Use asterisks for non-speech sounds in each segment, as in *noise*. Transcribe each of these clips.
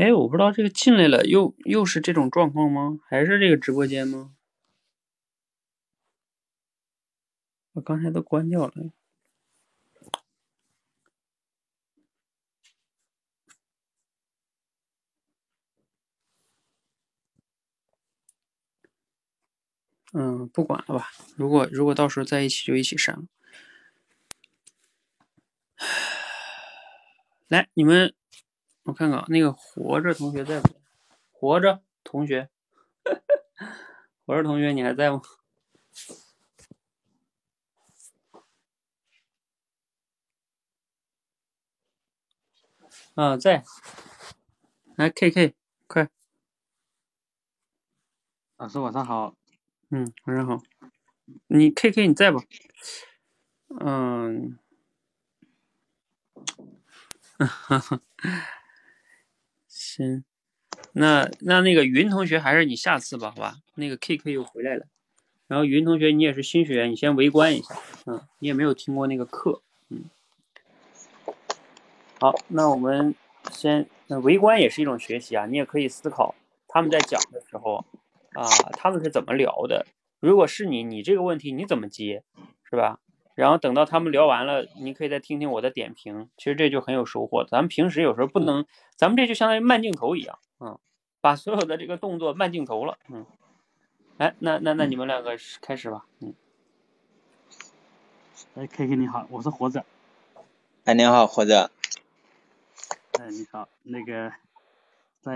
哎，我不知道这个进来了，又又是这种状况吗？还是这个直播间吗？我刚才都关掉了。嗯，不管了吧。如果如果到时候在一起，就一起删了。*sighs* 来，你们，我看看那个活着同学在不在？活着同学，活着同学，你还在吗？*laughs* 啊，在。来，K K，快。老师晚上好。嗯，晚上好。你 K K 你在不？嗯。哈哈。行。那那那个云同学还是你下次吧，好吧？那个 K K 又回来了。然后云同学你也是新学员，你先围观一下。嗯，你也没有听过那个课。嗯。好，那我们先，那围观也是一种学习啊。你也可以思考他们在讲的时候。啊，他们是怎么聊的？如果是你，你这个问题你怎么接，是吧？然后等到他们聊完了，你可以再听听我的点评。其实这就很有收获。咱们平时有时候不能，咱们这就相当于慢镜头一样，嗯，把所有的这个动作慢镜头了，嗯。哎，那那那你们两个开始吧，嗯。哎，K K 你好，我是活着。哎，你好，活着。哎，你好，那个在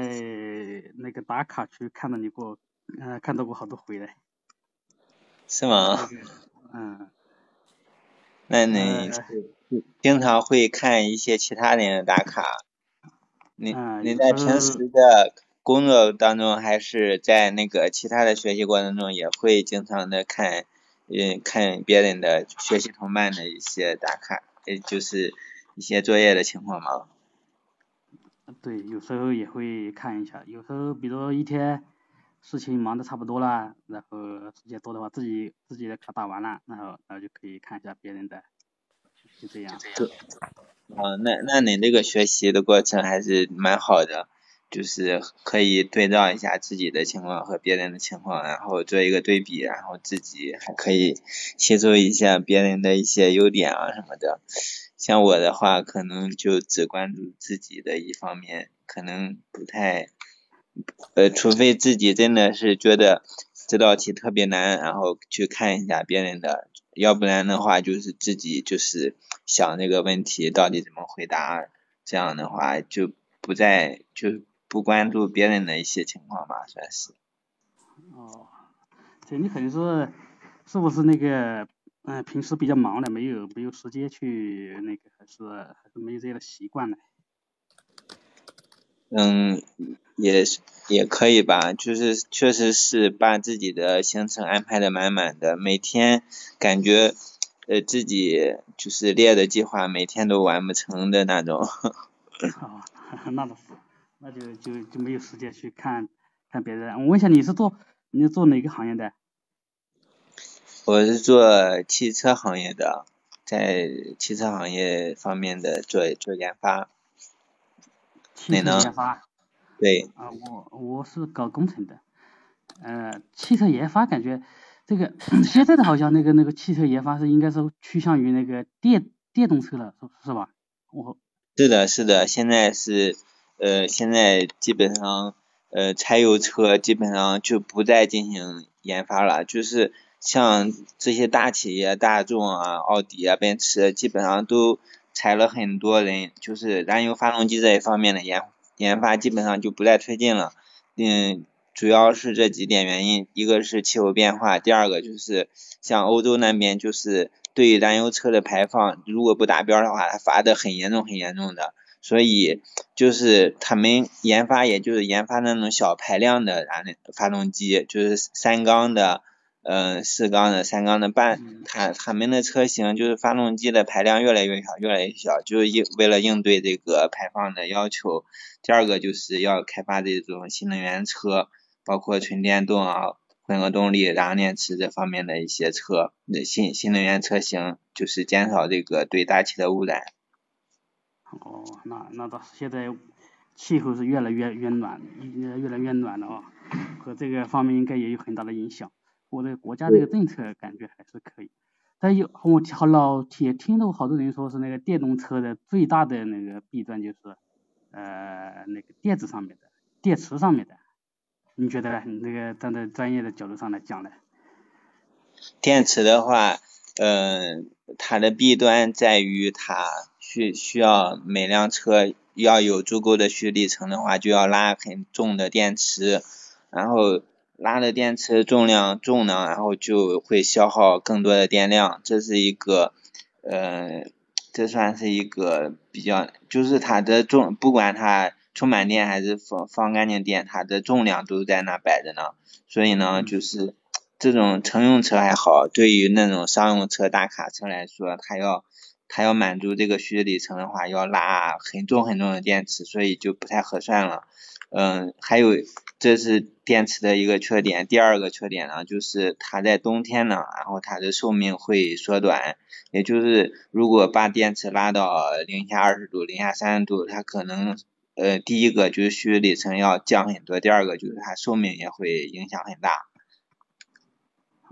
那个打卡区看到你过。嗯，看到过好多回来。是吗？嗯。那你经常会看一些其他人的打卡？你你在平时的工作当中，还是在那个其他的学习过程中，也会经常的看，嗯，看别人的学习同伴的一些打卡，也就是一些作业的情况吗？对，有时候也会看一下，有时候比如一天。事情忙的差不多了，然后时间多的话，自己自己的卡打完了，然后然后就可以看一下别人的，就这样。哦，那那你这个学习的过程还是蛮好的，就是可以对照一下自己的情况和别人的情况，然后做一个对比，然后自己还可以吸收一下别人的一些优点啊什么的。像我的话，可能就只关注自己的一方面，可能不太。呃，除非自己真的是觉得这道题特别难，然后去看一下别人的，要不然的话就是自己就是想这个问题到底怎么回答，这样的话就不再就不关注别人的一些情况吧，算是。哦，这你肯定是是不是那个嗯平时比较忙的，没有没有时间去那个，还是还是没有这样的习惯呢？嗯。也也可以吧，就是确实是把自己的行程安排的满满的，每天感觉呃自己就是列的计划每天都完不成的那种。*laughs* 啊，*laughs* 那倒是，那就就就没有时间去看看别人。我问一下，你是做你是做哪个行业的？我是做汽车行业的，在汽车行业方面的做做研发。汽车研发。对。啊，我我是搞工程的，呃，汽车研发感觉这个 *clears throat* 现在的好像那个那个汽车研发是应该是趋向于那个电电动车了，是是吧？我。是的，是的，现在是呃，现在基本上呃，柴油车基本上就不再进行研发了，就是像这些大企业，大众啊、奥迪啊、奔驰，基本上都裁了很多人，就是燃油发动机这一方面的研。研发基本上就不再推进了，嗯，主要是这几点原因，一个是气候变化，第二个就是像欧洲那边就是对燃油车的排放，如果不达标的话，它罚的很严重很严重的，所以就是他们研发也就是研发那种小排量的燃发动机，就是三缸的。嗯，四缸的、三缸的半，它他们的车型就是发动机的排量越来越小，越来越小，就是应为了应对这个排放的要求。第二个就是要开发这种新能源车，包括纯电动啊、混合动力、燃料电池这方面的一些车，新新能源车型，就是减少这个对大气的污染。哦，那那倒是现在气候是越来越越暖，越越来越暖了啊，和这个方面应该也有很大的影响。我的国家这个政策感觉还是可以，但有我好老也听到好多人说是那个电动车的最大的那个弊端就是呃那个电子上面的电池上面的，你觉得呢？你那个站在专业的角度上来讲呢？电池的话，嗯，它的弊端在于它需需要每辆车要有足够的续里程的话，就要拉很重的电池，然后拉的电池重量重呢，然后就会消耗更多的电量，这是一个，呃，这算是一个比较，就是它的重，不管它充满电还是放放干净电，它的重量都在那摆着呢，所以呢，就是。这种乘用车还好，对于那种商用车、大卡车来说，它要它要满足这个续里程的话，要拉很重很重的电池，所以就不太合算了。嗯，还有这是电池的一个缺点。第二个缺点呢，就是它在冬天呢，然后它的寿命会缩短。也就是如果把电池拉到零下二十度、零下三十度，它可能呃第一个就是续里程要降很多，第二个就是它寿命也会影响很大。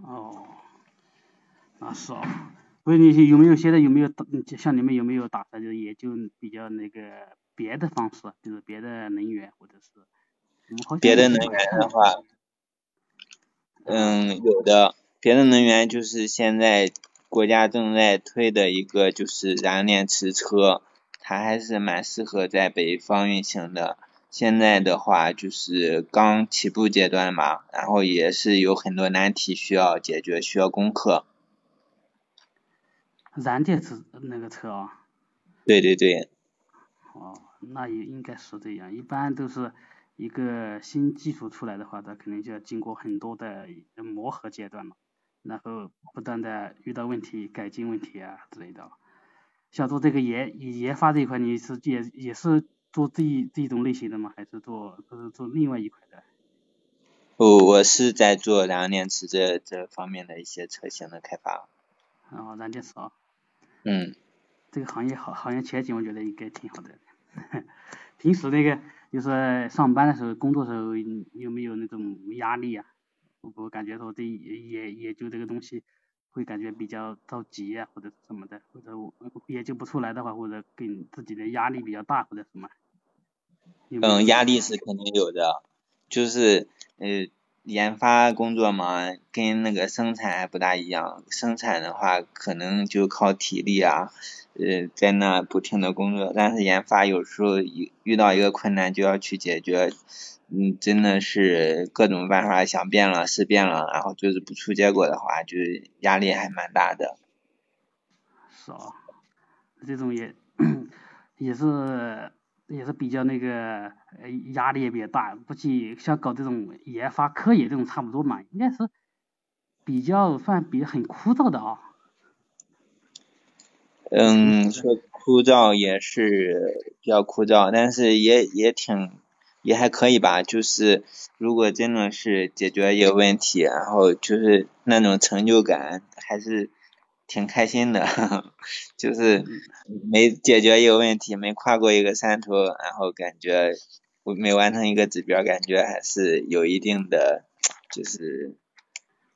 哦，那是哦。不是你有没有现在有没有像你们有没有打算就是研究比较那个别的方式，就是别的能源或者是？别的能源的话，嗯，有的。别的能源就是现在国家正在推的一个就是燃电池车，它还是蛮适合在北方运行的。现在的话就是刚起步阶段嘛，然后也是有很多难题需要解决，需要攻克。燃电池那个车啊？对对对。哦，那也应该是这样。一般都是一个新技术出来的话，它肯定就要经过很多的磨合阶段嘛，然后不断的遇到问题改进问题啊之类的。像做这个研研发这一块，你是也也是。做这一这种类型的吗？还是做就是做另外一块的？哦，我是在做燃料电池这这方面的一些车型的开发。哦，燃电池啊。嗯。这个行业好，行业前景我觉得应该挺好的。*laughs* 平时那个就是上班的时候，工作时候有没有那种压力啊？我我感觉说这研研究这个东西。会感觉比较着急啊，或者什么的，或者我研究不出来的话，或者给自己的压力比较大，或者什么。嗯，压力是肯定有的，就是呃，研发工作嘛，跟那个生产还不大一样。生产的话，可能就靠体力啊，呃，在那不停的工作，但是研发有时候遇遇到一个困难就要去解决。嗯，真的是各种办法想变了，试遍了，然后就是不出结果的话，就是压力还蛮大的。是啊，这种也 *coughs* 也是也是比较那个呃压力也比较大，估计像搞这种研发科研这种差不多嘛，应该是比较算比较很枯燥的啊。嗯，说枯燥也是比较枯燥，但是也也挺。也还可以吧，就是如果真的是解决一个问题，然后就是那种成就感还是挺开心的，*laughs* 就是没解决一个问题，没跨过一个山头，然后感觉没完成一个指标，感觉还是有一定的就是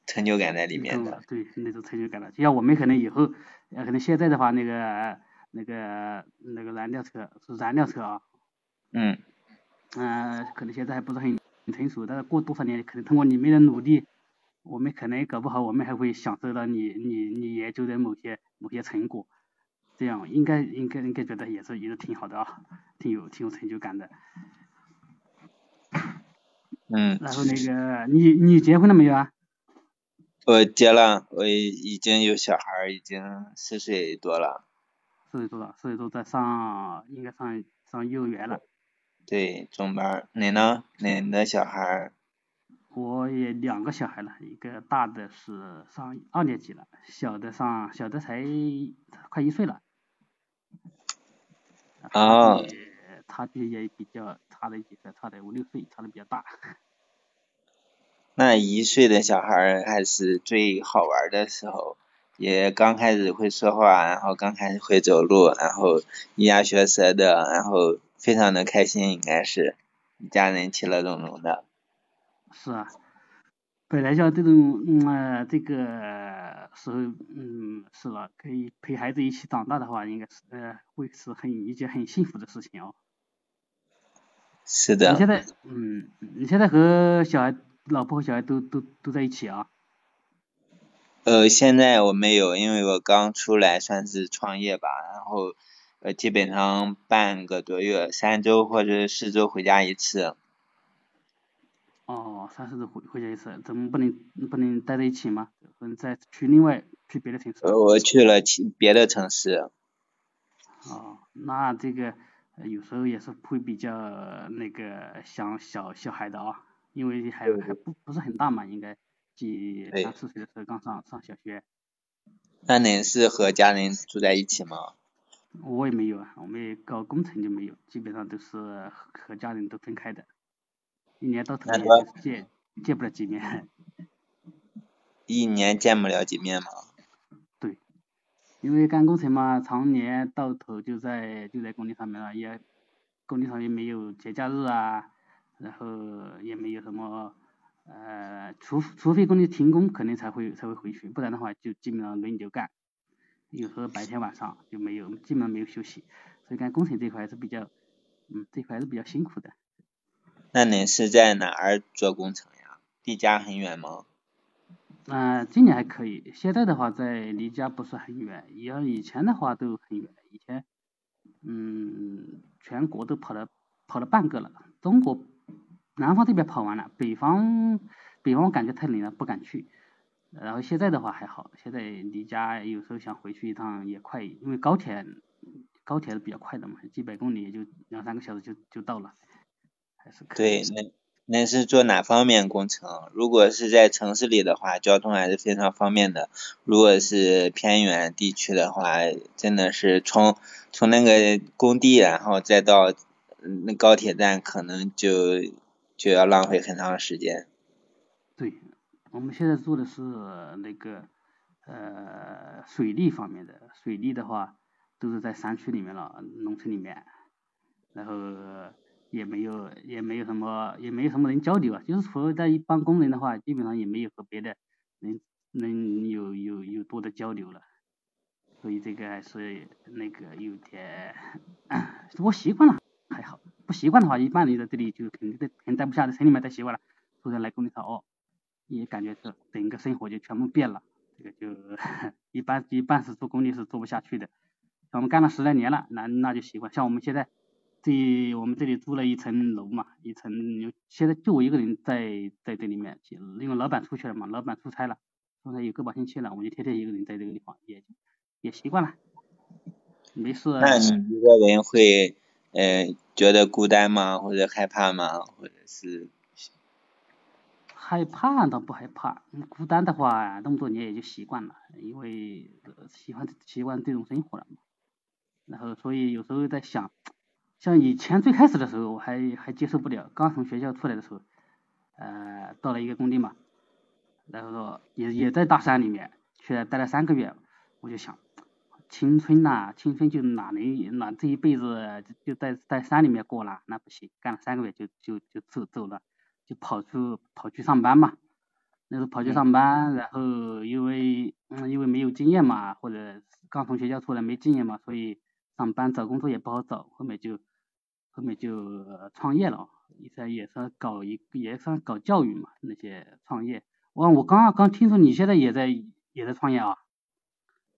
成就感在里面的。对，那种成就感的，就像我们可能以后，可能现在的话，那个那个那个燃料车是燃料车啊。嗯。嗯，可能现在还不是很成熟，但是过多少年，可能通过你们的努力，我们可能搞不好，我们还会享受到你你你研究的某些某些成果，这样应该应该应该觉得也是也是挺好的啊，挺有挺有成就感的。嗯。*laughs* 然后那个你你结婚了没有啊？我结了，我已经有小孩，已经四岁多了。四岁多了，四岁多在上应该上上幼儿园了。对，中班，你呢？你的小孩？我也两个小孩了，一个大的是上二年级了，小的上小的才快一岁了。啊。差距也比较差的几岁，差的五六岁，差的比较大。那一岁的小孩还是最好玩的时候，也刚开始会说话，然后刚开始会走路，然后咿呀学舌的，然后。非常的开心，应该是一家人其乐融融的。是啊，本来像这种嗯、呃、这个时候嗯是了，可以陪孩子一起长大的话，应该是呃会是很一件很幸福的事情哦。是的。你现在嗯，你现在和小孩、老婆和小孩都都都在一起啊？呃，现在我没有，因为我刚出来算是创业吧，然后呃基本上半个多月、三周或者四周回家一次。哦，三四周回回家一次，怎么不能不能待在一起吗？嗯，再去另外去别的城市？呃，我去了其别的城市。哦，那这个有时候也是会比较那个想小小孩的啊，因为还还不不是很大嘛，应该几三四岁的时候刚上上小学。那您是和家人住在一起吗？我也没有啊，我们搞工程就没有，基本上都是和家人都分开的。一年到头也见见不了几面。一年见不了几面吗？对，因为干工程嘛，常年到头就在就在工地上面了，也工地上也没有节假日啊，然后也没有什么呃，除除非工地停工，可能才会才会回去，不然的话就基本上轮流干，有时候白天晚上就没有，基本上没有休息，所以干工程这块还是比较，嗯，这块还是比较辛苦的。那您是在哪儿做工程呀？离家很远吗？嗯、今年还可以，现在的话在离家不是很远，要以前的话都很远，以前，嗯，全国都跑了跑了半个了，中国南方这边跑完了，北方北方感觉太冷了不敢去，然后现在的话还好，现在离家有时候想回去一趟也快，因为高铁高铁是比较快的嘛，几百公里也就两三个小时就就到了。对，那那是做哪方面工程？如果是在城市里的话，交通还是非常方便的。如果是偏远地区的话，真的是从从那个工地，然后再到那高铁站，可能就就要浪费很长时间。对，我们现在做的是那个呃水利方面的，水利的话都是在山区里面了，农村里面，然后。也没有，也没有什么，也没有什么人交流啊。就是除了在一帮工人的话，基本上也没有和别的人能有有有多的交流了。所以这个还是那个有点，我习惯了还好，不习惯的话，一般人在这里就肯定在肯定待不下，在城里面待习惯了，突然来工地上哦，也感觉是整个生活就全部变了。这个就一般一般是做工地是做不下去的。像我们干了十来年了，那那就习惯。像我们现在。这我们这里租了一层楼嘛，一层现在就我一个人在在这里面，因为老板出去了嘛，老板出差了，出差有个把星期了，我就天天一个人在这个地方，也也习惯了，没事。那你一个人会呃觉得孤单吗？或者害怕吗？或者是？害怕倒不害怕，孤单的话那么多年也就习惯了，因为喜欢习惯这种生活了嘛。然后所以有时候在想。像以前最开始的时候，我还还接受不了。刚从学校出来的时候，呃，到了一个工地嘛，然后说也也在大山里面，去待了三个月，我就想，青春呐，青春就哪能哪这一辈子就在在山里面过了，那不行，干了三个月就就就走走了，就跑出跑去上班嘛。那时候跑去上班，然后因为嗯因为没有经验嘛，或者刚从学校出来没经验嘛，所以上班找工作也不好找，后面就。后面就创业了，也算也算搞一也算搞教育嘛，那些创业。哇，我刚刚听说你现在也在也在创业啊？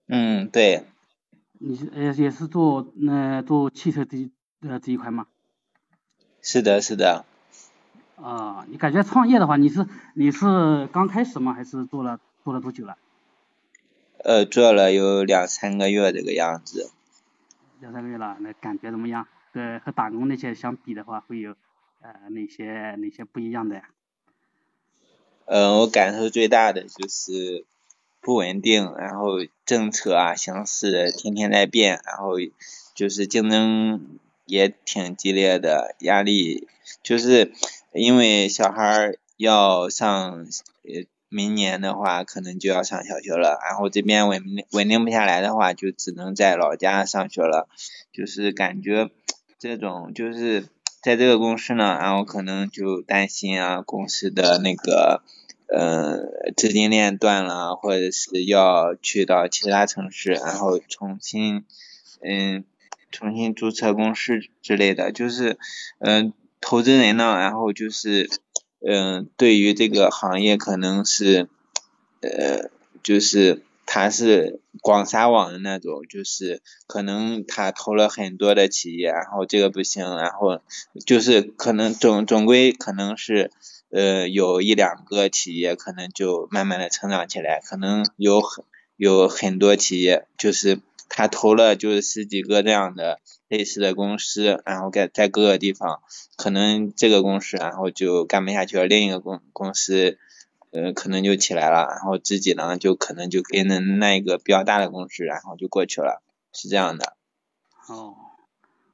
嗯，对。你是呃也是做那做汽车这呃这一块吗？是的，是的。啊，你感觉创业的话，你是你是刚开始吗？还是做了做了多久了？呃，做了有两三个月这个样子。两三个月了，那感觉怎么样？和和打工那些相比的话，会有呃哪些哪些不一样的呀？呃，我感受最大的就是不稳定，然后政策啊形势天天在变，然后就是竞争也挺激烈的，压力就是因为小孩儿要上呃明年的话可能就要上小学了，然后这边稳稳定不下来的话，就只能在老家上学了，就是感觉。这种就是在这个公司呢，然后可能就担心啊，公司的那个呃资金链断了，或者是要去到其他城市，然后重新嗯重新注册公司之类的，就是嗯投资人呢，然后就是嗯对于这个行业可能是呃就是。他是广撒网的那种，就是可能他投了很多的企业，然后这个不行，然后就是可能总总归可能是呃有一两个企业可能就慢慢的成长起来，可能有很有很多企业就是他投了就是十几个这样的类似的公司，然后在在各个地方，可能这个公司然后就干不下去了，另一个公公司。呃，可能就起来了，然后自己呢，就可能就跟着那一个比较大的公司，然后就过去了，是这样的。哦，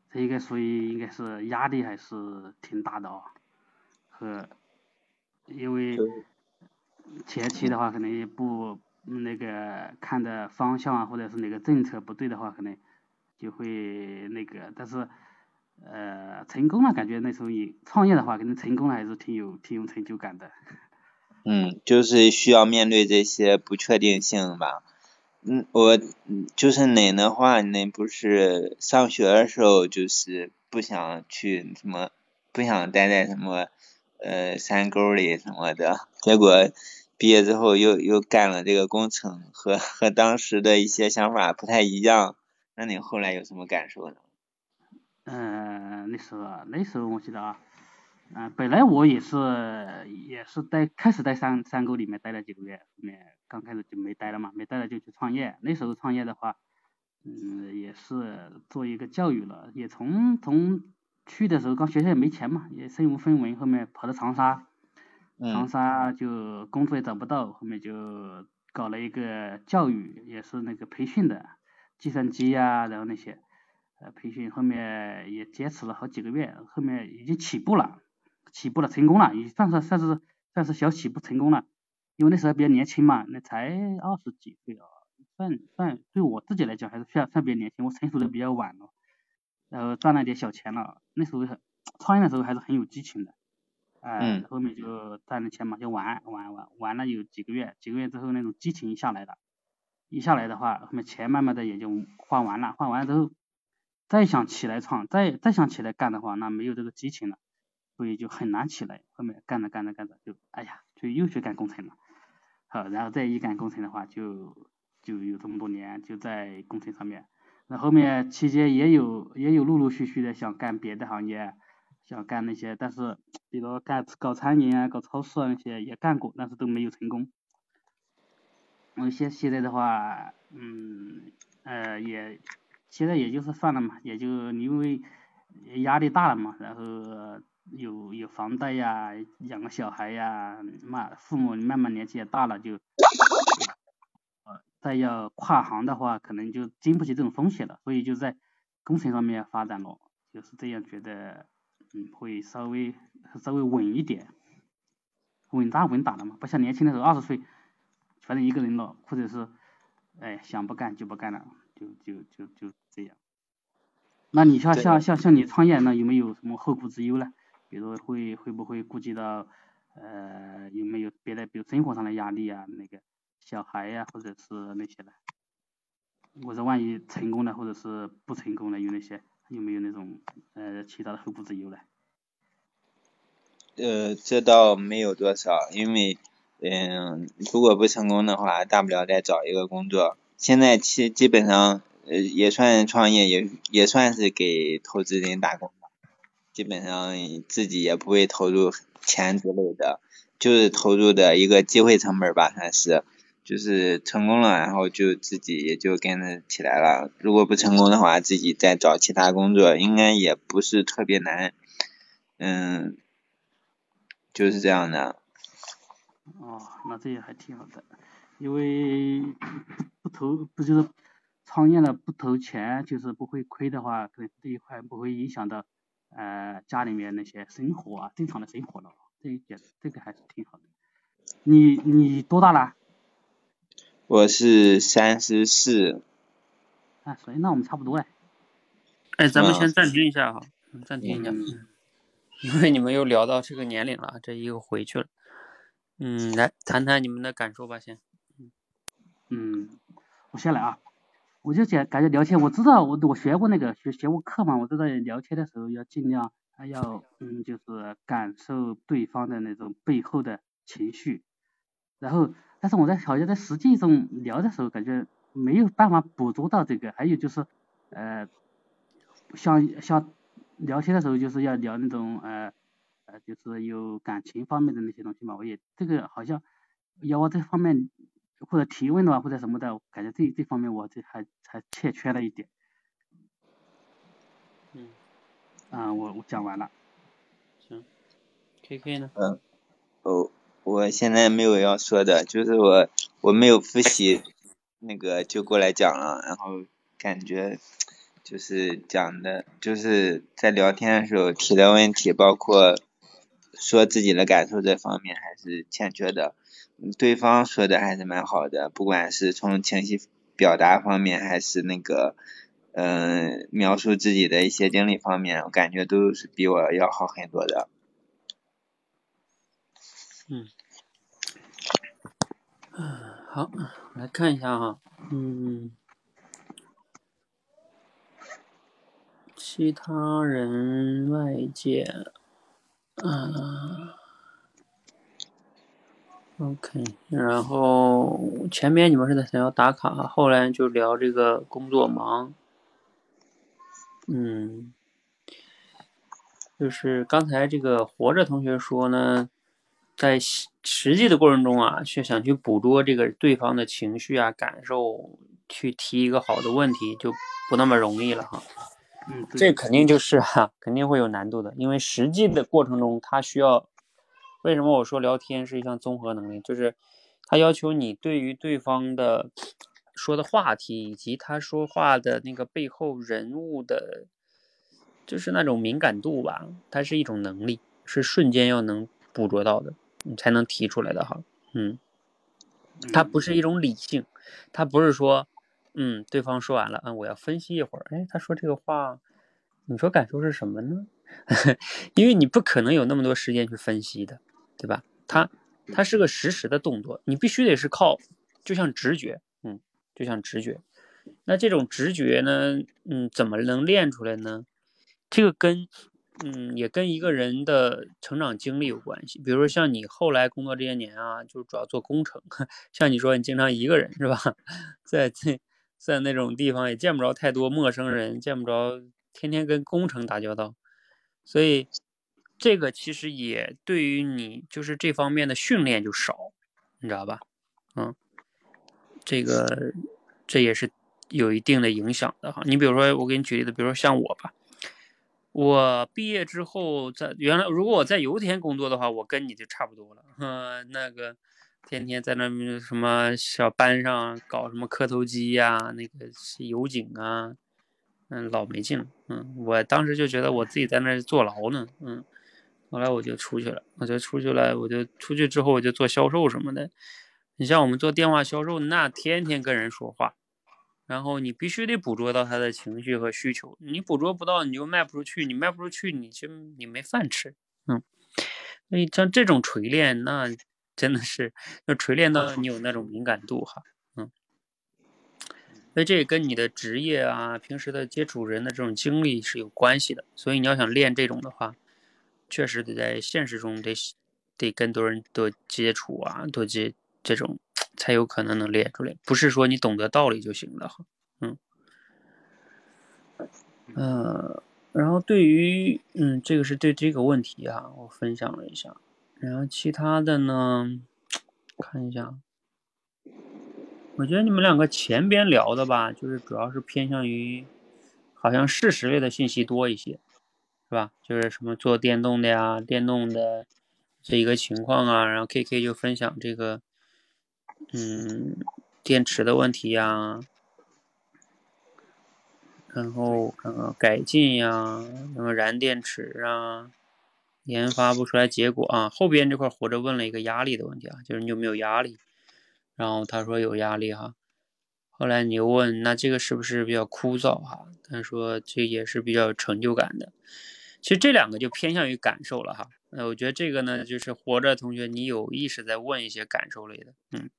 这应该属于应该是压力还是挺大的哦，和因为前期的话可能也不那个看的方向啊，或者是哪个政策不对的话，可能就会那个，但是呃成功了，感觉那时候你创业的话，可能成功了还是挺有挺有成就感的。*laughs* 嗯，就是需要面对这些不确定性吧。嗯，我就是恁的话，恁不是上学的时候就是不想去什么，不想待在什么呃山沟里什么的。结果毕业之后又又干了这个工程，和和当时的一些想法不太一样。那你后来有什么感受呢？嗯，那时候那时候我记得啊。嗯，本来我也是也是待开始在山山沟里面待了几个月，后面刚开始就没待了嘛，没待了就去创业。那时候创业的话，嗯，也是做一个教育了，也从从去的时候刚学校也没钱嘛，也身无分文，后面跑到长沙，长沙就工作也找不到，后面就搞了一个教育，也是那个培训的，计算机呀，然后那些呃培训，后面也坚持了好几个月，后面已经起步了。起步了，成功了，也算是算是算是小起步成功了，因为那时候比较年轻嘛，那才二十几岁啊，算算对我自己来讲还是算算比较年轻，我成熟的比较晚了，然后赚了点小钱了，那时候创业的时候还是很有激情的，哎，后面就赚了钱嘛，就玩玩玩玩了有几个月，几个月之后那种激情下来了，一下来的话，后面钱慢慢的也就花完了，花完之后，再想起来创，再再想起来干的话，那没有这个激情了。所以就很难起来，后面干着干着干着就，哎呀，就又去干工程了，好，然后再一干工程的话，就就有这么多年就在工程上面，那后面期间也有也有陆陆续续的想干别的行业，想干那些，但是比如干搞餐饮啊、搞超市啊那些也干过，但是都没有成功。我现现在的话，嗯，呃，也现在也就是算了嘛，也就因为压力大了嘛，然后。有有房贷呀，养个小孩呀，嘛父母慢慢年纪也大了，就呃再要跨行的话，可能就经不起这种风险了，所以就在工程上面发展了，就是这样觉得，嗯，会稍微稍微稳一点，稳扎稳打的嘛，不像年轻的时候二十岁，反正一个人了，或者是哎想不干就不干了，就就就就这样。那你像像像像你创业，那有没有什么后顾之忧呢？比如会会不会顾及到呃有没有别的，比如生活上的压力啊，那个小孩呀，或者是那些的，或者万一成功了，或者是不成功了，有那些有没有那种呃其他的后顾之忧呢？呃，这倒没有多少，因为嗯，如果不成功的话，大不了再找一个工作。现在其基本上呃也算创业，也也算是给投资人打工。基本上自己也不会投入钱之类的，就是投入的一个机会成本吧，算是，就是成功了，然后就自己也就跟着起来了。如果不成功的话，自己再找其他工作，应该也不是特别难，嗯，就是这样的。哦，那这也还挺好的，因为不投不就是创业了不投钱，就是不会亏的话，可能这一块不会影响到。呃，家里面那些生活啊，正常的生活了，这一点这个还是挺好的。你你多大了？我是三十四。啊，所以那我们差不多哎。哎，咱们先暂停一下哈，暂停一下，嗯 *laughs* 因为你们又聊到这个年龄了，这又回去了。嗯，来谈谈你们的感受吧，先。嗯，我先来啊，我就觉感觉聊天，我知道我我学过那个学学过课嘛，我知道聊天的时候要尽量还要嗯就是感受对方的那种背后的情绪，然后但是我在好像在实际中聊的时候，感觉没有办法捕捉到这个，还有就是呃像像聊天的时候就是要聊那种呃呃就是有感情方面的那些东西嘛，我也这个好像要往这方面或者提问的话或者什么的，感觉这这方面我这还还欠缺了一点。嗯，啊、我我讲完了。行。K K 呢？嗯，哦，我现在没有要说的，就是我我没有复习，那个就过来讲了，然后感觉就是讲的，就是在聊天的时候提的问题，包括说自己的感受这方面还是欠缺的，对方说的还是蛮好的，不管是从情绪表达方面，还是那个嗯、描述自己的一些经历方面，我感觉都是比我要好很多的。嗯好，来看一下哈，嗯，其他人外界，嗯，OK，然后前面你们是在想要打卡，后来就聊这个工作忙，嗯，就是刚才这个活着同学说呢，在实际的过程中啊，去想去捕捉这个对方的情绪啊、感受，去提一个好的问题，就不那么容易了哈。嗯，这肯定就是哈、肯定会有难度的，因为实际的过程中，它需要。为什么我说聊天是一项综合能力？就是它要求你对于对方的说的话题以及他说话的那个背后人物的，就是那种敏感度吧，它是一种能力，是瞬间要能捕捉到的，你才能提出来的哈。嗯，它不是一种理性，它不是说，嗯，对方说完了，嗯，我要分析一会儿，哎，他说这个话，你说感受是什么呢？*laughs* 因为你不可能有那么多时间去分析的，对吧？它它是个实时的动作，你必须得是靠，就像直觉，嗯，就像直觉。那这种直觉呢，嗯，怎么能练出来呢？这个跟，嗯，也跟一个人的成长经历有关系。比如说像你后来工作这些年啊，就主要做工程，*laughs* 像你说你经常一个人是吧，*laughs* 在在在那种地方也见不着太多陌生人，见不着天天跟工程打交道，所以这个其实也对于你就是这方面的训练就少，你知道吧？嗯，这个这也是有一定的影响的哈。你比如说，我给你举例子，比如说像我吧，我毕业之后在原来如果我在油田工作的话，我跟你就差不多了，嗯，*laughs* 那个天天在那什么小班上搞什么磕头机呀、那个油井啊，嗯，老没劲了，嗯，我当时就觉得我自己在那坐牢呢，嗯，后来我就出去了，我就出去了，我就出去之后我就做销售什么的。你像我们做电话销售，那天天跟人说话，然后你必须得捕捉到他的情绪和需求，你捕捉不到你就卖不出去，你卖不出去你就你没饭吃，嗯，所以像这种锤炼，那真的是要锤炼到你有那种敏感度哈，嗯，所以这也跟你的职业啊、平时的接触人的这种经历是有关系的，所以你要想练这种的话，确实得在现实中得得跟多人多接触啊，多接这种才有可能能练出来，不是说你懂得道理就行了哈。嗯，呃，然后对于嗯，这个是对这个问题啊，我分享了一下，然后其他的呢，看一下，我觉得你们两个前边聊的吧，就是主要是偏向于好像事实类的信息多一些，是吧？就是什么做电动的呀，电动的这一个情况啊，然后 KK 就分享这个。嗯，电池的问题呀，然后看看改进呀，什么燃电池啊，研发不出来结果啊。后边这块活着问了一个压力的问题啊，就是你有没有压力？然后他说有压力哈。后来你又问，那这个是不是比较枯燥哈？他说这也是比较有成就感的。其实这两个就偏向于感受了哈。呃，我觉得这个呢，就是活着同学，你有意识在问一些感受类的，嗯。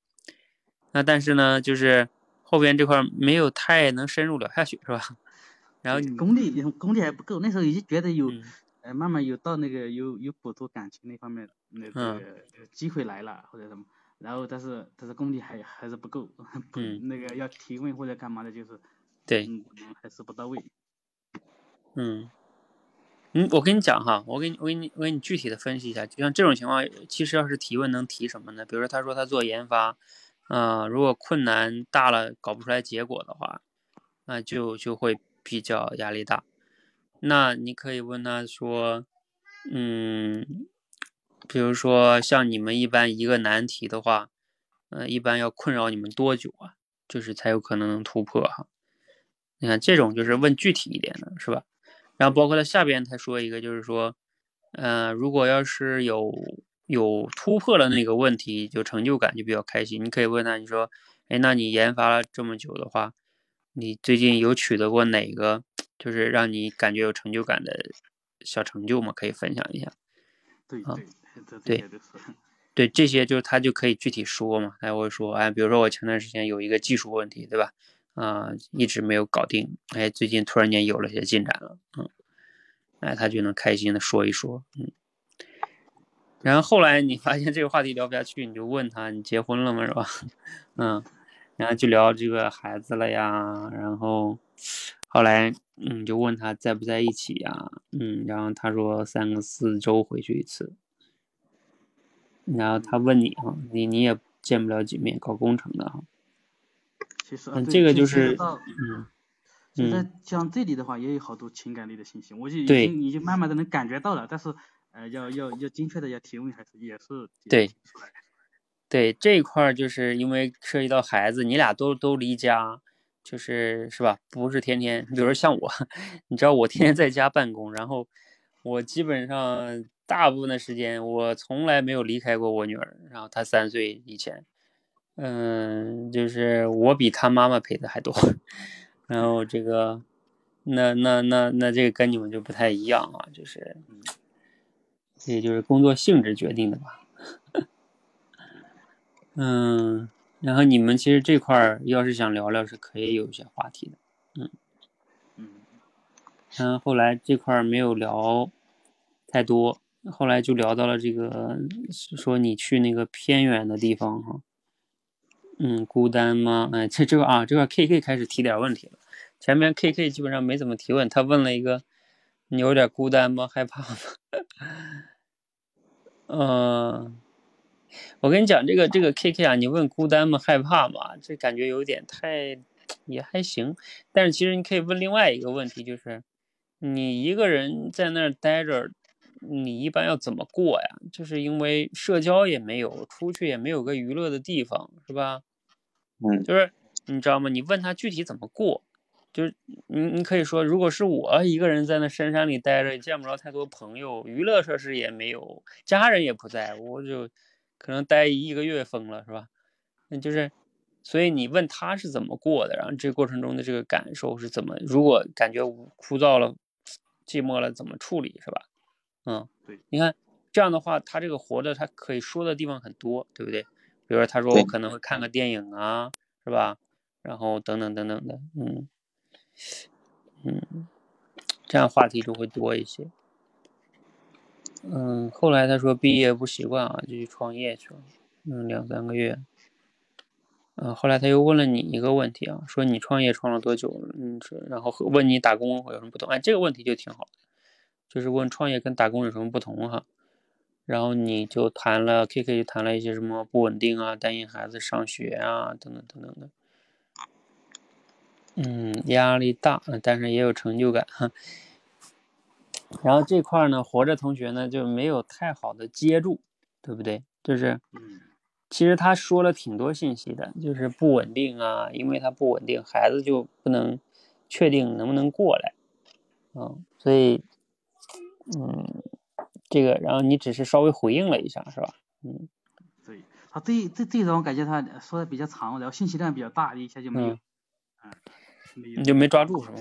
那但是呢，就是后边这块没有太能深入聊下去，是吧？*laughs* 然后你功力功力还不够，那时候已经觉得有，嗯呃，慢慢有到那个有有捕捉感情那方面那嗯个机会来了或者什么，然后但是但是功力还还是不够，*laughs* 不嗯那个要提问或者干嘛的，就是对，嗯还是不到位。嗯，嗯，我跟你讲哈，我给你，我给你，我给你具体的分析一下。就像这种情况，其实要是提问能提什么呢？比如说他说他做研发，呃，如果困难大了搞不出来结果的话，那就就会比较压力大。那你可以问他说，嗯，比如说像你们一般一个难题的话，呃，一般要困扰你们多久啊？就是才有可能能突破哈。你看这种就是问具体一点的，是吧？然后包括他下边他说一个，就是说，呃，如果要是有有突破了那个问题，就成就感就比较开心。你可以问他，你说，哎，那你研发了这么久的话，你最近有取得过哪个就是让你感觉有成就感的小成就嘛？可以分享一下。啊对对，*laughs* 对。对这些，就是他就可以具体说嘛，他会说，哎，比如说我前段时间有一个技术问题，对吧？啊、一直没有搞定，哎，最近突然间有了些进展了，嗯，哎，他就能开心的说一说，嗯。然后后来你发现这个话题聊不下去，你就问他你结婚了吗，是吧？*laughs* 嗯，然后就聊这个孩子了呀，然后后来嗯就问他在不在一起呀，嗯，然后他说三个四周回去一次，然后他问你哈，你你也见不了几面，搞工程的哈，其实，嗯，这个就是到嗯就在嗯。像这里的话，也有好多情感类的信息，我就已经已经慢慢的能感觉到了，但是呃，要要要精确的要提问，还是也是对。对这一块儿，就是因为涉及到孩子，你俩都都离家，就是是吧？不是天天，比如说像我，*laughs* 你知道我天天在家办公，然后我基本上大部分的时间我从来没有离开过我女儿，然后她三岁以前，嗯，就是我比她妈妈陪的还多，然后这个，那那那那这个跟你们就不太一样啊，就是，这就是工作性质决定的吧。*laughs* 嗯，然后你们其实这块儿要是想聊聊，是可以有一些话题的。嗯嗯，然后后来这块儿没有聊太多，后来就聊到了这个，说你去那个偏远的地方哈，嗯，孤单吗？哎，这这个啊，这块 K K 开始提点问题了，前面 K K 基本上没怎么提问，他问了一个，你有点孤单吗？害怕吗？嗯。*laughs* 我跟你讲，这个这个 K K 啊，你问孤单吗？害怕吗？这感觉有点太，也还行。但是其实你可以问另外一个问题，就是你一个人在那儿待着，你一般要怎么过呀？就是因为社交也没有，出去也没有个娱乐的地方，是吧？嗯就是你知道吗？你问他具体怎么过，就是你你可以说，如果是我一个人在那深山里待着，也见不着太多朋友，娱乐设施也没有，家人也不在，我就可能待一个月疯了，是吧？那就是，所以你问他是怎么过的，然后这过程中的这个感受是怎么，如果感觉枯燥了、寂寞了，怎么处理，是吧？嗯，对，你看这样的话，他这个活着，他可以说的地方很多，对不对？比如说他说我可能会看个电影啊，是吧？然后等等等等的，嗯嗯，这样话题就会多一些。嗯，后来他说毕业不习惯啊，就去创业去了，嗯，两三个月。嗯，后来他又问了你一个问题啊，说你创业创了多久了？嗯，是，然后问你打工有什么不同？哎，这个问题就挺好的，就是问创业跟打工有什么不同哈。然后你就谈了，K K 就谈了一些什么不稳定啊，担心孩子上学啊，等等等等的。嗯，压力大，嗯但是也有成就感哈。然后这块儿呢，活着同学呢就没有太好的接住，对不对？就是嗯，其实他说了挺多信息的，就是不稳定啊，因为他不稳定，孩子就不能确定能不能过来，嗯，所以，嗯，这个，然后你只是稍微回应了一下，是吧？嗯对，他这这这种感觉他说的比较长，然后信息量比较大，一下就没有，嗯，嗯，没有你就没抓住是吗？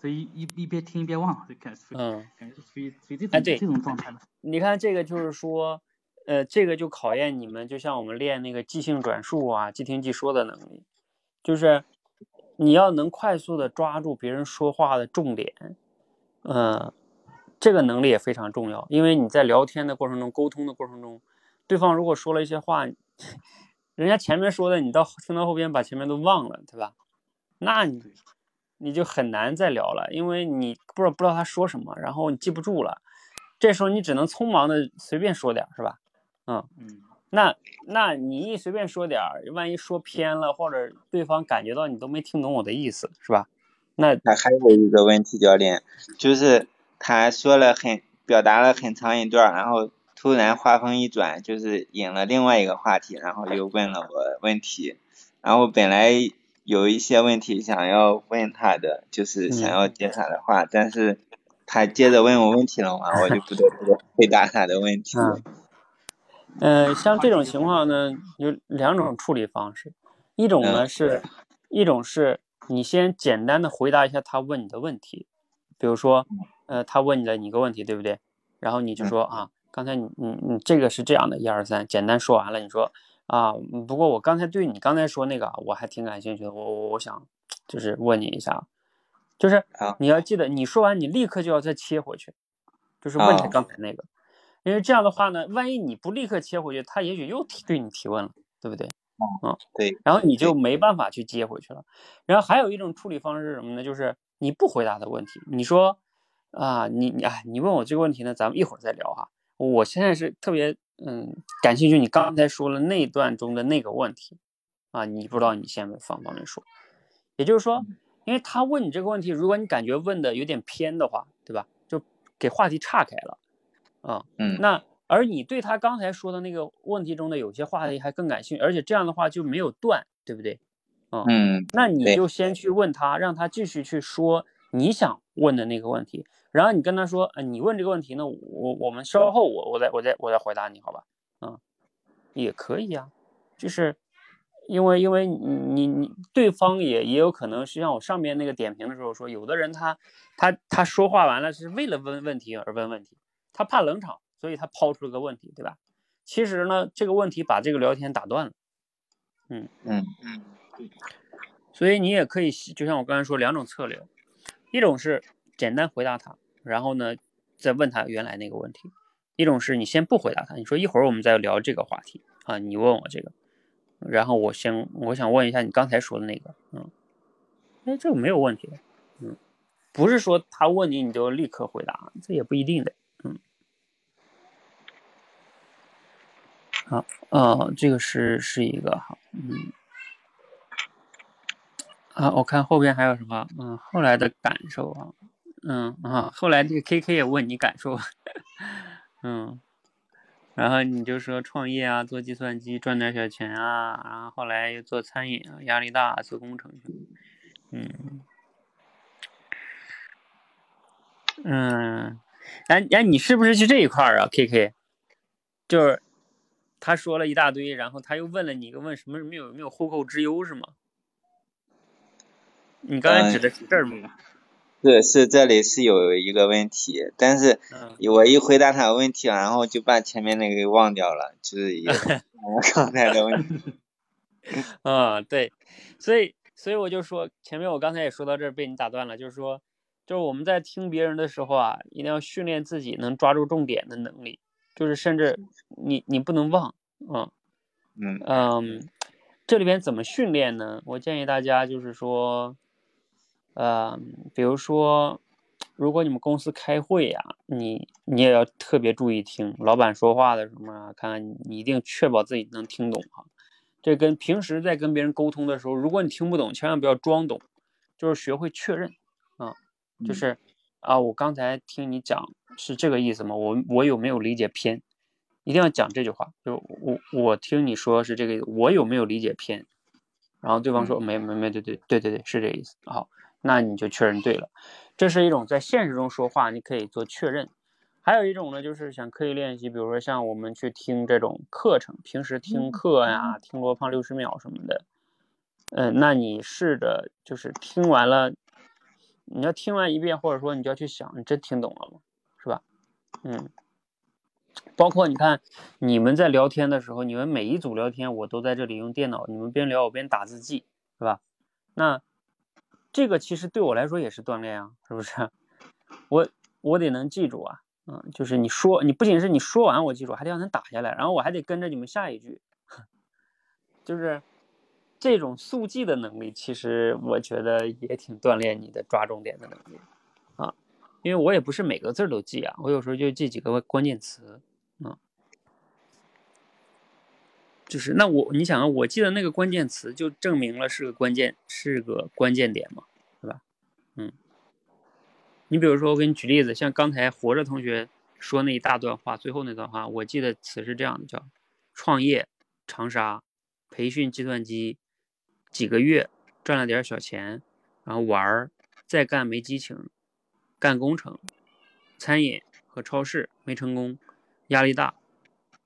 所以一一边听一边忘，就感嗯，感觉是属于属于这哎对种这种状态的。你看这个就是说，呃，这个就考验你们，就像我们练那个即兴转述啊、即听即说的能力，就是你要能快速的抓住别人说话的重点，嗯、这个能力也非常重要，因为你在聊天的过程中、沟通的过程中，对方如果说了一些话，人家前面说的，你到听到后边把前面都忘了，对吧？那你你就很难再聊了，因为你不知道不知道他说什么，然后你记不住了，这时候你只能匆忙的随便说点儿，是吧？嗯嗯，那那你一随便说点儿，万一说偏了，或者对方感觉到你都没听懂我的意思，是吧？那他还有一个问题，教练，就是他说了很表达了很长一段儿，然后突然话锋一转，就是引了另外一个话题，然后又问了我问题，然后本来有一些问题想要问他的，就是想要接他的话，但是他接着问我问题了嘛，我就不得不回答他的问题。嗯。呃，像这种情况呢，有两种处理方式，一种呢嗯。是，一种是你先简单的回答一下他问你的问题，比如说，呃，他问你了你一个问题，对不对？然后你就说啊，刚才你你你这个是这样的，一二三，简单说完了，你说啊，嗯不过我刚才对你刚才说那个啊我还挺感兴趣的，我我我想就是问你一下，就是你要记得，你说完你立刻就要再切回去，就是问他哦刚才那个。因为这样的话呢，万一你不立刻切回去，他也许又提对你提问了，对不对？对，然后你就没办法去接回去了。然后还有一种处理方式是什么呢？就是你不回答的问题，你说啊，你你哎，你问我这个问题呢，咱们一会儿再聊哈。我现在是特别嗯感兴趣，你刚才说了那段中的那个问题啊，你不知道你现在方不方便说？也就是说，因为他问你这个问题，如果你感觉问的有点偏的话，对吧？就给话题岔开了啊。嗯那而你对他刚才说的那个问题中的有些话题还更感兴趣，而且这样的话就没有断，对不对？嗯那你就先去问他，让他继续去说你想问的那个问题，然后你跟他说，呃，你问这个问题呢，我我们稍后我我再我再我再回答你，好吧？嗯，也可以啊、就是因为因为你你你对方也也有可能是像我上面那个点评的时候说，有的人他他他说话完了是为了问问题而问问题，他怕冷场，所以他抛出了个问题，对吧？其实呢，这个问题把这个聊天打断了。嗯所以你也可以，就像我刚才说，两种策略，一种是简单回答他，然后呢再问他原来那个问题；一种是你先不回答他，你说一会儿我们再聊这个话题啊，你问我这个，然后我先我想问一下你刚才说的那个，嗯，哎，这个没有问题，嗯，不是说他问你你就立刻回答，这也不一定的，嗯。好，哦，这个是是一个好，嗯。啊，我看后边还有什么？嗯，后来的感受啊，嗯啊，后来这个 KK 也问你感受，*laughs* 嗯，然后你就说创业啊，做计算机赚点小钱啊，然后后来又做餐饮啊，压力大，做工程，嗯嗯，哎哎，你是不是去这一块儿啊？KK，就是他说了一大堆，然后他又问了你一个问什么没有没有后顾之忧是吗？你刚才指的是这儿吗？是是这里是有一个问题，但是嗯，我一回答他的问题，然后就把前面那个给忘掉了，就是也 *laughs* 我刚才的问题。*laughs* 啊，对，所以所以我就说，前面我刚才也说到这儿被你打断了，就是说，就是我们在听别人的时候啊，一定要训练自己能抓住重点的能力，就是甚至你你不能忘，嗯嗯嗯，这里边怎么训练呢？我建议大家就是说，呃，比如说，如果你们公司开会呀、你你也要特别注意听老板说话的什么啊，看看你你一定确保自己能听懂哈。这跟平时在跟别人沟通的时候，如果你听不懂，千万不要装懂，就是学会确认啊，就嗯是啊，我刚才听你讲是这个意思吗？我我有没有理解偏？一定要讲这句话，就我我听你说是这个意思，我有没有理解偏？然后对方说没没没，对对对对对，是这个意思。好，那你就确认对了。这是一种在现实中说话，你可以做确认。还有一种呢，就是想刻意练习，比如说像我们去听这种课程，平时听课呀，听罗胖六十秒什么的，嗯、那你试着就是听完了，你要听完一遍，或者说你就要去想，你真听懂了吗？是吧？嗯，包括你看你们在聊天的时候，你们每一组聊天，我都在这里用电脑，你们边聊我边打字记，是吧？那这个其实对我来说也是锻炼啊，是不是？*laughs* 我我得能记住啊，嗯，就是你说你不仅是你说完我记住，还得让能打下来，然后我还得跟着你们下一句，*laughs* 就是这种速记的能力，其实我觉得也挺锻炼你的抓重点的能力啊，因为我也不是每个字都记啊，我有时候就记几个关键词，嗯，就是那我你想啊，我记得那个关键词就证明了是个关键，是个关键点嘛，对吧？嗯。你比如说，我给你举例子，像刚才活着同学说那一大段话，最后那段话，我记得词是这样的：叫创业长沙，培训计算机几个月赚了点小钱，然后玩儿，再干没激情，干工程，餐饮和超市没成功，压力大，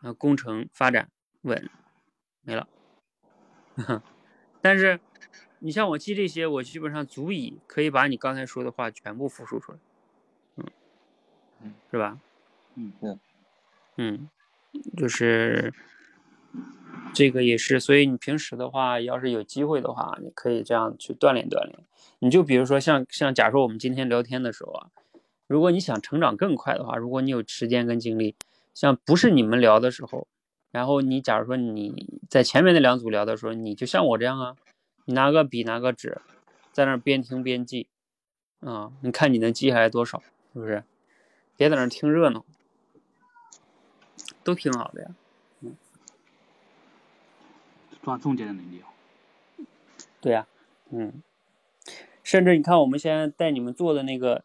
啊，工程发展稳，没了。*laughs* 但是。你像我记这些，我基本上足以可以把你刚才说的话全部复述出来，嗯，是吧？嗯嗯，就是这个也是，所以你平时的话，要是有机会的话，你可以这样去锻炼锻炼。你就比如说像像，假如说我们今天聊天的时候啊，如果你想成长更快的话，如果你有时间跟精力，像不是你们聊的时候，然后你假如说你在前面那两组聊的时候，你就像我这样啊。你拿个笔，拿个纸，在那边听边记，啊，你看你能记下来多少，是不是？别在那听热闹，都挺好的呀。嗯，抓重点的能力啊。对呀，嗯，甚至你看我们现在带你们做的那个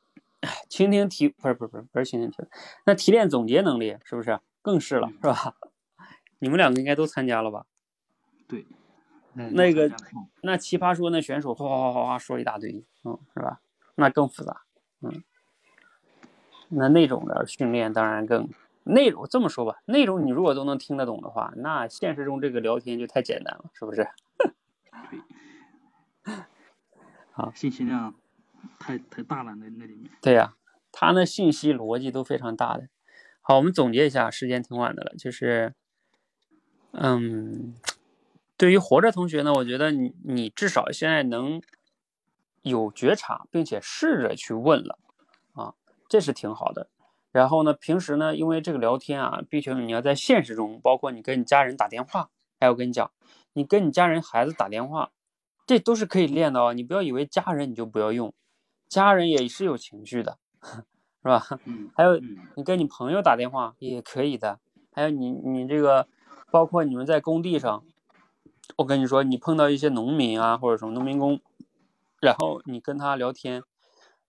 倾听提，不是不是不是不是倾听提，那提炼总结能力是不是更是了，是吧？你们两个应该都参加了吧？对。那个，那奇葩说那选手哗哗哗哗哗说一大堆，嗯，是吧？那更复杂，嗯。那那种的训练当然更内容这么说吧，内容你如果都能听得懂的话，那现实中这个聊天就太简单了，是不是？*laughs* 对好，信息量太太大了，那那里面。对呀，他那信息逻辑都非常大的。好，我们总结一下，时间挺晚的了，就是，嗯。对于活着同学呢，我觉得你你至少现在能有觉察，并且试着去问了啊，这是挺好的。然后呢，平时呢，因为这个聊天啊，毕竟你要在现实中，包括你跟你家人打电话，还有跟你讲，你跟你家人孩子打电话，这都是可以练的哦。你不要以为家人你就不要用，家人也是有情绪的，*laughs* 是吧？还有你跟你朋友打电话也可以的，还有你你这个，包括你们在工地上。我跟你说，你碰到一些农民啊，或者什么农民工，然后你跟他聊天，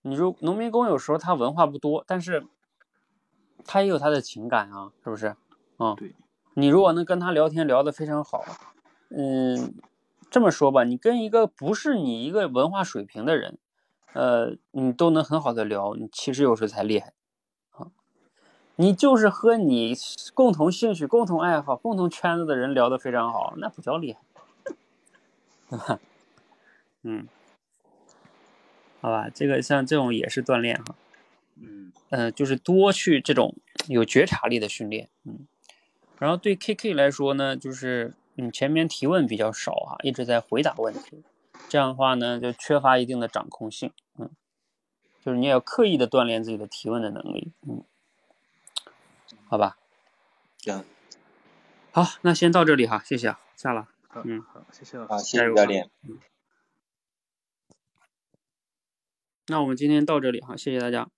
你说农民工有时候他文化不多，但是他也有他的情感啊，是不是？啊，对。你如果能跟他聊天聊得非常好，嗯，这么说吧，你跟一个不是你一个文化水平的人，呃，你都能很好的聊，你其实有时候才厉害啊。你就是和你共同兴趣、共同爱好、共同圈子的人聊得非常好，那不叫厉害。嗯，好吧，这个像这种也是锻炼哈，嗯，呃，就是多去这种有觉察力的训练，嗯，然后对 KK 来说呢，就是你前面提问比较少哈，一直在回答问题，这样的话呢，就缺乏一定的掌控性，嗯，就是你也要刻意的锻炼自己的提问的能力，嗯，好吧，行，好，那先到这里哈，谢谢啊，下了。嗯，好，谢谢好，谢谢教练。那我们今天到这里哈，谢谢大家。